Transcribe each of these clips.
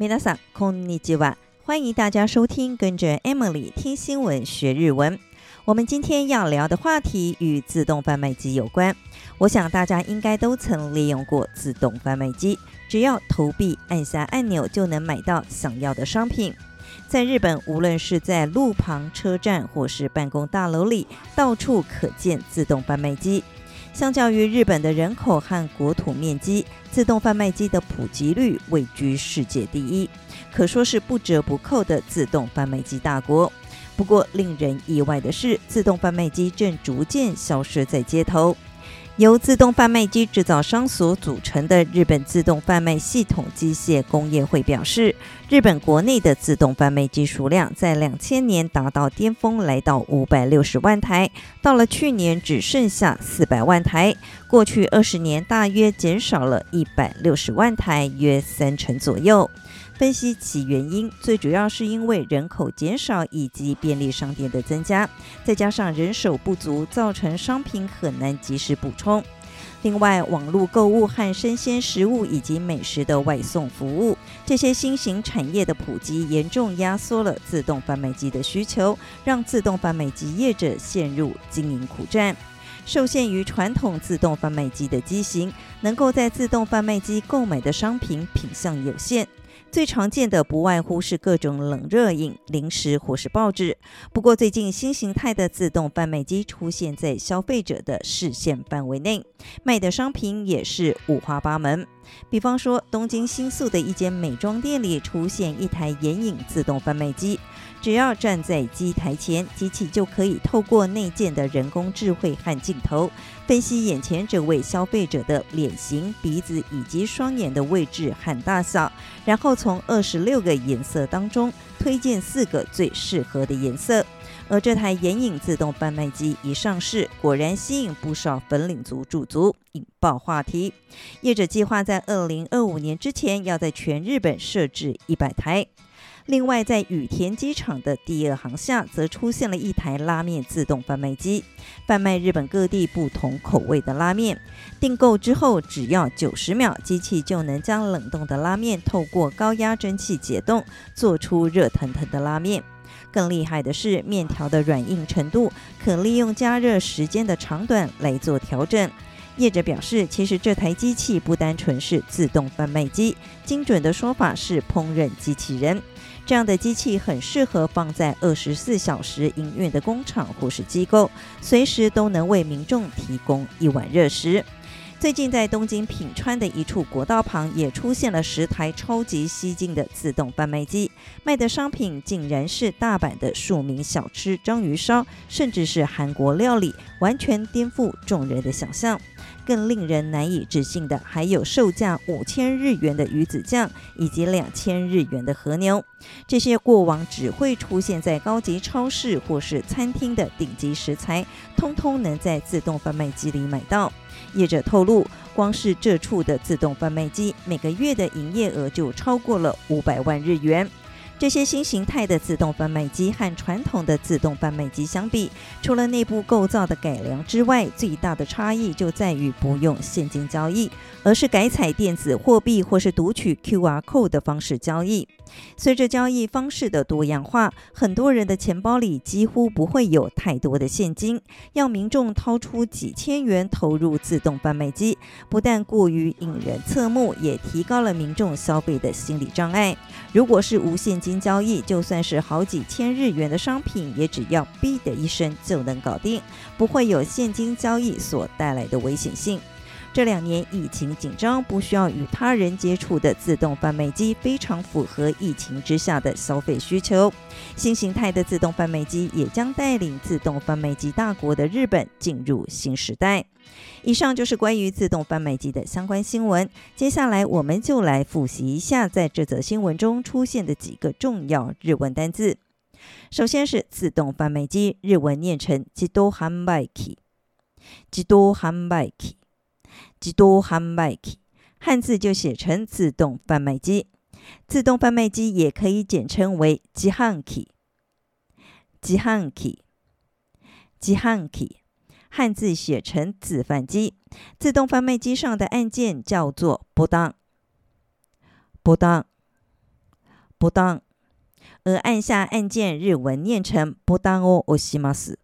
皆さんこんにちは，欢迎大家收听，跟着 Emily 听新闻学日文。我们今天要聊的话题与自动贩卖机有关。我想大家应该都曾利用过自动贩卖机，只要投币按下按钮就能买到想要的商品。在日本，无论是在路旁、车站或是办公大楼里，到处可见自动贩卖机。 相较于日本的人口和国土面积，自动贩卖机的普及率位居世界第一，可说是不折不扣的自动贩卖机大国。不过，令人意外的是，自动贩卖机正逐渐消失在街头。由自动贩卖机制造商所组成的日本自动贩卖系统机械工业会表示，日本国内的自动贩卖机数量在两千年达到巅峰，来到五百六十万台，到了去年只剩下四百万台，过去二十年大约减少了一百六十万台，约三成左右。分析其原因，最主要是因为人口减少以及便利商店的增加，再加上人手不足，造成商品很难及时补充。另外，网络购物和生鲜食物以及美食的外送服务，这些新型产业的普及，严重压缩了自动贩卖机的需求，让自动贩卖机业者陷入经营苦战。受限于传统自动贩卖机的机型，能够在自动贩卖机购买的商品品相有限。最常见的不外乎是各种冷热饮、零食或是报纸。不过，最近新形态的自动贩卖机出现在消费者的视线范围内，卖的商品也是五花八门。比方说，东京新宿的一间美妆店里出现一台眼影自动贩卖机，只要站在机台前，机器就可以透过内建的人工智慧和镜头，分析眼前这位消费者的脸型、鼻子以及双眼的位置和大小，然后从二十六个颜色当中推荐四个最适合的颜色。而这台眼影自动贩卖机一上市，果然吸引不少粉领族驻足，引爆话题。业者计划在二零二五年之前要在全日本设置一百台。另外，在羽田机场的第二航厦，则出现了一台拉面自动贩卖机，贩卖日本各地不同口味的拉面。订购之后，只要九十秒，机器就能将冷冻的拉面透过高压蒸汽解冻，做出热腾腾的拉面。更厉害的是，面条的软硬程度可利用加热时间的长短来做调整。业者表示，其实这台机器不单纯是自动贩卖机，精准的说法是烹饪机器人。这样的机器很适合放在二十四小时营运的工厂或是机构，随时都能为民众提供一碗热食。最近，在东京品川的一处国道旁，也出现了十台超级吸睛的自动贩卖机，卖的商品竟然是大阪的庶民小吃章鱼烧，甚至是韩国料理，完全颠覆众人的想象。更令人难以置信的，还有售价五千日元的鱼子酱，以及两千日元的和牛。这些过往只会出现在高级超市或是餐厅的顶级食材，通通能在自动贩卖机里买到。业者透露，光是这处的自动贩卖机，每个月的营业额就超过了五百万日元。这些新形态的自动贩卖机和传统的自动贩卖机相比，除了内部构造的改良之外，最大的差异就在于不用现金交易，而是改采电子货币或是读取 QR code 的方式交易。随着交易方式的多样化，很多人的钱包里几乎不会有太多的现金，要民众掏出几千元投入自动贩卖机，不但过于引人侧目，也提高了民众消费的心理障碍。如果是无现金。交易就算是好几千日元的商品，也只要哔的一声就能搞定，不会有现金交易所带来的危险性。这两年疫情紧张，不需要与他人接触的自动贩卖机非常符合疫情之下的消费需求。新形态的自动贩卖机也将带领自动贩卖机大国的日本进入新时代。以上就是关于自动贩卖机的相关新闻。接下来我们就来复习一下在这则新闻中出现的几个重要日文单字。首先是自动贩卖机，日文念成“自动販売機”。自动販売機自动贩卖机，汉字就写成自动贩卖机。自动贩卖机也可以简称为自贩机。自贩机，自贩机，汉字写成自贩机。自动贩卖机上的按键叫做ボタン。ボタン， ボタン，而按下按键日文念成ボタンを押します。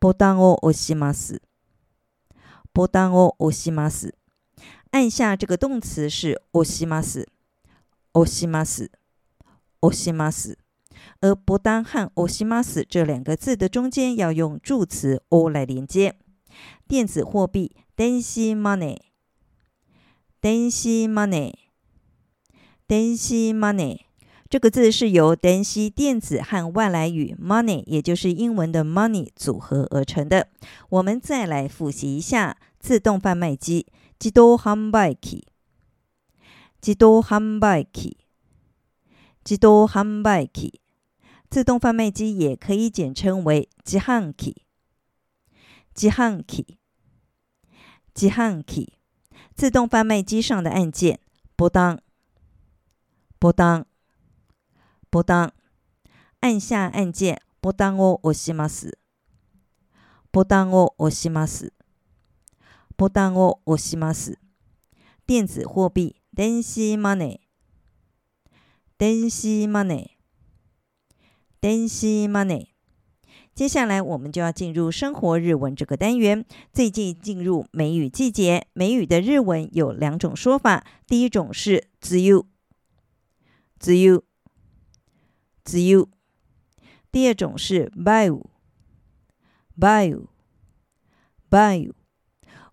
ボタンを押します。 ボタンを押します。按下这个动词是押します。押します。押します。而ボタン和押します这两个字的中间要用助词を来连接。电子货币电子マネー。电子マネー。电子マネー 这个字是由电子电子和外来语 money，也就是英文的 money 组合而成的。我们再来复习一下自动贩卖机，自动贩売机，自动贩売机，自动贩売机。自动贩卖机也可以简称为自贩机，自贩机，自贩机。自动贩卖机上的按键，ボタン。ボタン、 ボタン，按下按键，ボタンを押します。ボタンを押します。ボタンを押します。电子货币、电子マネー、电子マネー、电子マネー。接下来我们就要进入生活日文这个单元。最近进入梅雨季节，梅雨的日文有两种说法，第一种是梅 自由。第二种是 biu，biu，biu。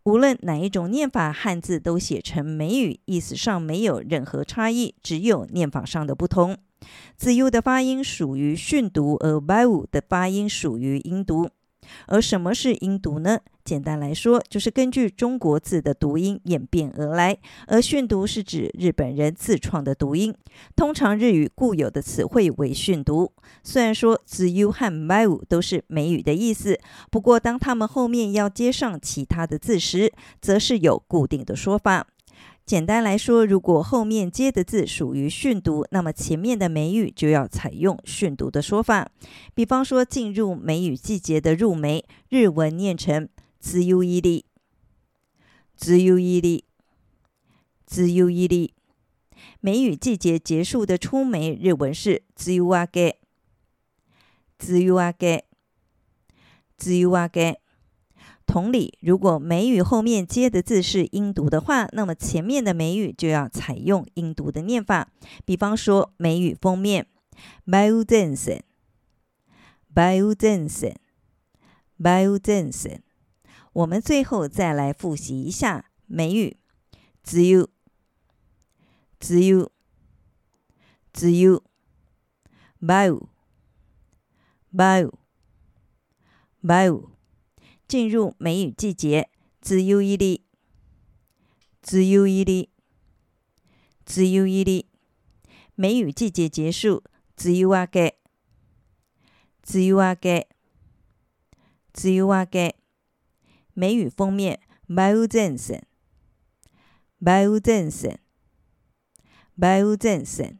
无论哪一种念法，汉字都写成美语，意思上没有任何差异，只有念法上的不同。自由的发音属于训读，而 b o u 的发音属于音读。而什么是音读呢？简单来说，就是根据中国字的读音演变而来。而训读是指日本人自创的读音，通常日语固有的词汇为训读。虽然说“子”、“u” 和 m a u 都是美语的意思，不过当他们后面要接上其他的字时，则是有固定的说法。简单来说，如果后面接的字属于训读，那么前面的梅雨就要采用训读的说法。比方说，进入梅雨季节的入梅，日文念成“梅雨入り”，“梅雨入り”，“梅雨入り”。梅雨季节结束的出梅，日文是“梅雨明け”，“梅雨明け”，“梅雨明け”。 同理，如果美语后面接的字是音读的话，那么前面的美语就要采用音读的念法。比方说，美语封面 b i o d e n s e n b i o d e n s e n b i o d e n s e n 我们最后再来复习一下美语，z 有，u z 只 u b i u b i o b i o 进入梅雨季节，梅雨入り，梅雨入り，梅雨入り。梅雨季节结束，梅雨明け，梅雨明け，梅雨明け。梅雨锋面，梅雨前线，梅雨前线，梅雨前线。